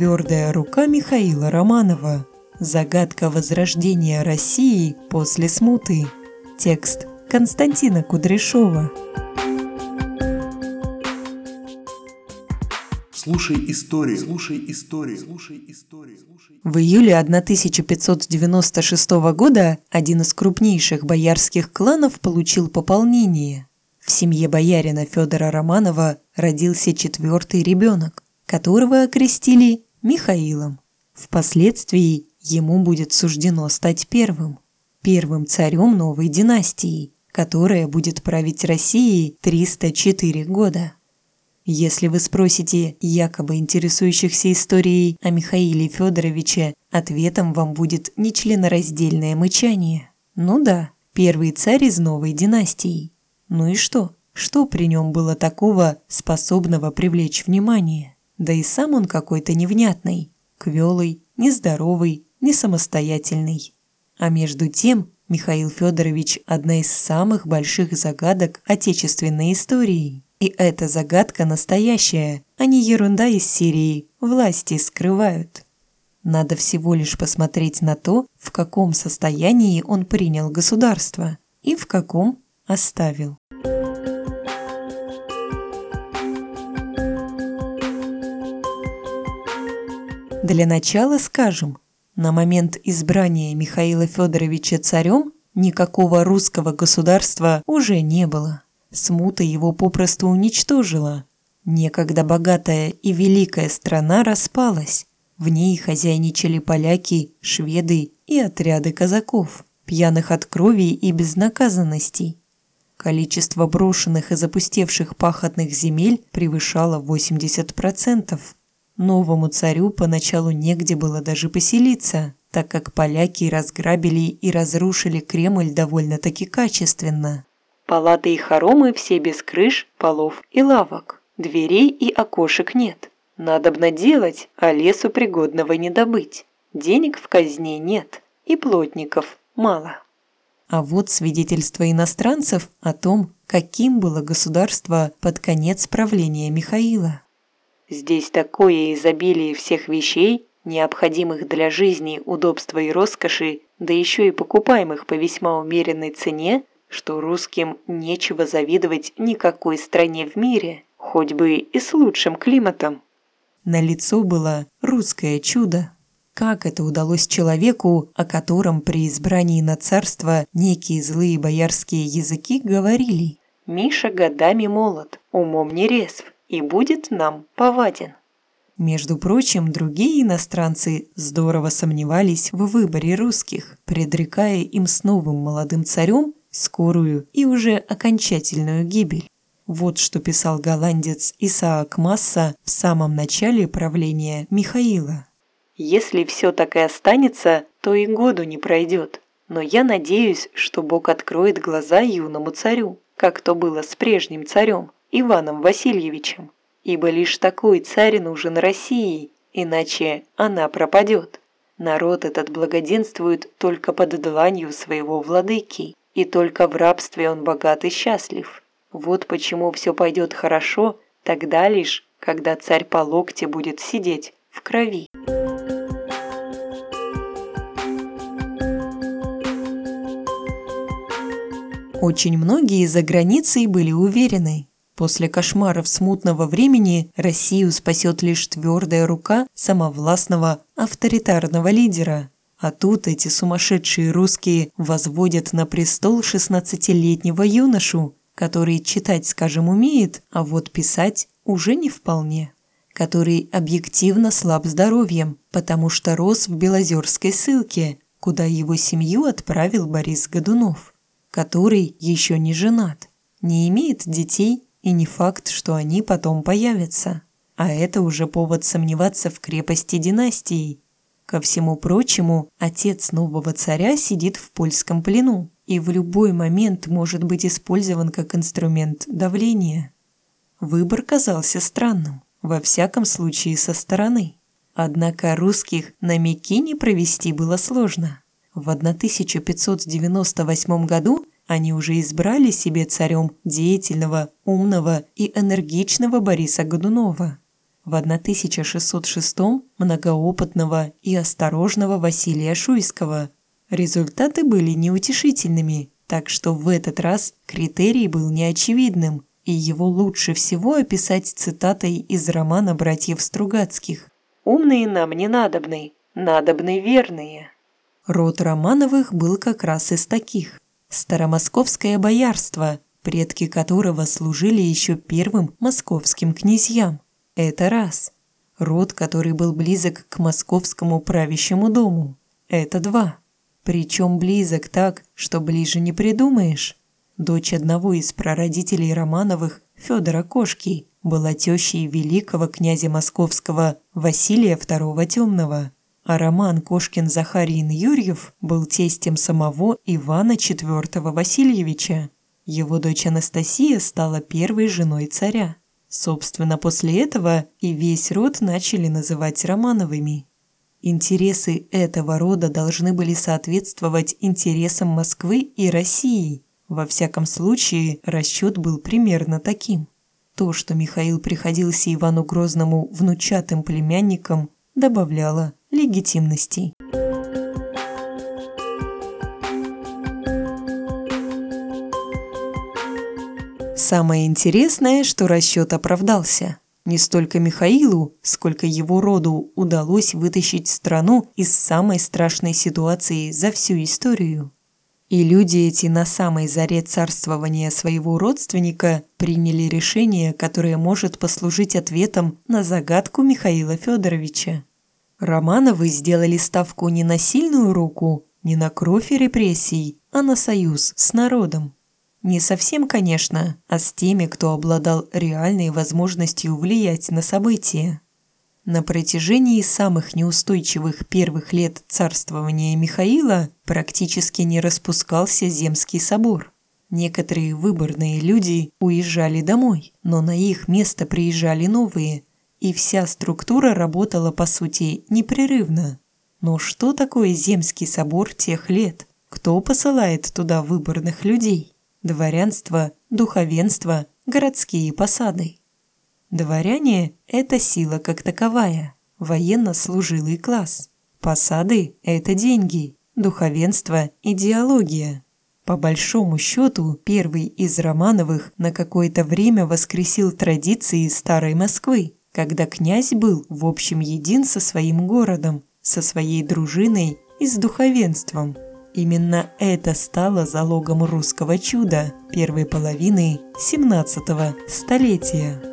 Твердая рука Михаила Романова. Загадка возрождения России после смуты. Текст Константина Кудряшова. Слушай истории, слушай истории, слушай истории. В июле 1596 года один из крупнейших боярских кланов получил пополнение. В семье боярина Федора Романова родился четвертый ребенок, которого окрестили Михаилом. Впоследствии ему будет суждено стать первым, первым царем новой династии, которая будет править Россией 304 года. Если вы спросите якобы интересующихся историей о Михаиле Федоровиче, ответом вам будет нечленораздельное мычание. Ну да, первый царь из новой династии. Ну и что? Что при нем было такого, способного привлечь внимание? Да и сам он какой-то невнятный, квелый, нездоровый, не самостоятельный. А между тем, Михаил Федорович – одна из самых больших загадок отечественной истории. И эта загадка настоящая, а не ерунда из серии «Власти скрывают». Надо всего лишь посмотреть на то, в каком состоянии он принял государство и в каком оставил. Для начала скажем, на момент избрания Михаила Федоровича царем никакого русского государства уже не было. Смута его попросту уничтожила. Некогда богатая и великая страна распалась. В ней хозяйничали поляки, шведы и отряды казаков, пьяных от крови и безнаказанностей. Количество брошенных и запустевших пахотных земель превышало 80%. Новому царю поначалу негде было даже поселиться, так как поляки разграбили и разрушили Кремль довольно-таки качественно. Палаты и хоромы все без крыш, полов и лавок. Дверей и окошек нет. Надобно делать, а лесу пригодного не добыть. Денег в казне нет, и плотников мало. А вот свидетельство иностранцев о том, каким было государство под конец правления Михаила. Здесь такое изобилие всех вещей, необходимых для жизни, удобства и роскоши, да еще и покупаемых по весьма умеренной цене, что русским нечего завидовать никакой стране в мире, хоть бы и с лучшим климатом. На лицо было русское чудо. Как это удалось человеку, о котором при избрании на царство некие злые боярские языки говорили? «Миша годами молод, умом не резв, и будет нам поваден. Между прочим, другие иностранцы здорово сомневались в выборе русских, предрекая им с новым молодым царем скорую и уже окончательную гибель. Вот что писал голландец Исаак Масса в самом начале правления Михаила. «Если все так и останется, то и году не пройдет. Но я надеюсь, что Бог откроет глаза юному царю, как то было с прежним царем, Иваном Васильевичем, ибо лишь такой царь нужен России, иначе она пропадет. Народ этот благоденствует только под дланью своего владыки, и только в рабстве он богат и счастлив. Вот почему все пойдет хорошо, тогда лишь, когда царь по локте будет сидеть в крови. Очень многие за границей были уверены, После кошмаров смутного времени Россию спасет лишь твердая рука самовластного авторитарного лидера. А тут эти сумасшедшие русские возводят на престол 16-летнего юношу, который читать, скажем, умеет, а вот писать уже не вполне. Который объективно слаб здоровьем, потому что рос в Белозерской ссылке, куда его семью отправил Борис Годунов, который еще не женат, не имеет детей и не факт, что они потом появятся. А это уже повод сомневаться в крепости династии. Ко всему прочему, отец нового царя сидит в польском плену и в любой момент может быть использован как инструмент давления. Выбор казался странным, во всяком случае со стороны. Однако русских на Микине провести было сложно. В 1598 году они уже избрали себе царем деятельного, умного и энергичного Бориса Годунова. в 1606 многоопытного и осторожного Василия Шуйского. Результаты были неутешительными, так что в этот раз критерий был неочевидным, и его лучше всего описать цитатой из романа братьев Стругацких «Умные нам не надобны, надобны верные». Род Романовых был как раз из таких. Старомосковское боярство, предки которого служили еще первым московским князьям. Это раз. Род, который был близок к московскому правящему дому. Это два. Причем близок так, что ближе не придумаешь. Дочь одного из прародителей Романовых, Федора Кошки, была тещей великого князя московского Василия II Темного, а Роман Кошкин-Захарин-Юрьев был тестем самого Ивана IV Васильевича. Его дочь Анастасия стала первой женой царя. Собственно, после этого и весь род начали называть Романовыми. Интересы этого рода должны были соответствовать интересам Москвы и России. Во всяком случае, расчет был примерно таким. То, что Михаил приходился Ивану Грозному внучатым племянником, добавляло легитимности. Самое интересное, что расчет оправдался. Не столько Михаилу, сколько его роду удалось вытащить страну из самой страшной ситуации за всю историю. И люди эти на самой заре царствования своего родственника приняли решение, которое может послужить ответом на загадку Михаила Федоровича. Романовы сделали ставку не на сильную руку, не на кровь и репрессий, а на союз с народом. Не совсем, конечно, а с теми, кто обладал реальной возможностью влиять на события. На протяжении самых неустойчивых первых лет царствования Михаила практически не распускался Земский собор. Некоторые выборные люди уезжали домой, но на их место приезжали новые, и вся структура работала, по сути, непрерывно. Но что такое Земский собор тех лет? Кто посылает туда выборных людей? дворянство, духовенство, городские посады. Дворяне – это сила как таковая, военно-служилый класс. Посады – это деньги, духовенство – идеология. По большому счету, первый из Романовых на какое-то время воскресил традиции старой Москвы, когда князь был в общем един со своим городом, со своей дружиной и с духовенством – Именно это стало залогом русского чуда первой половины 17 столетия.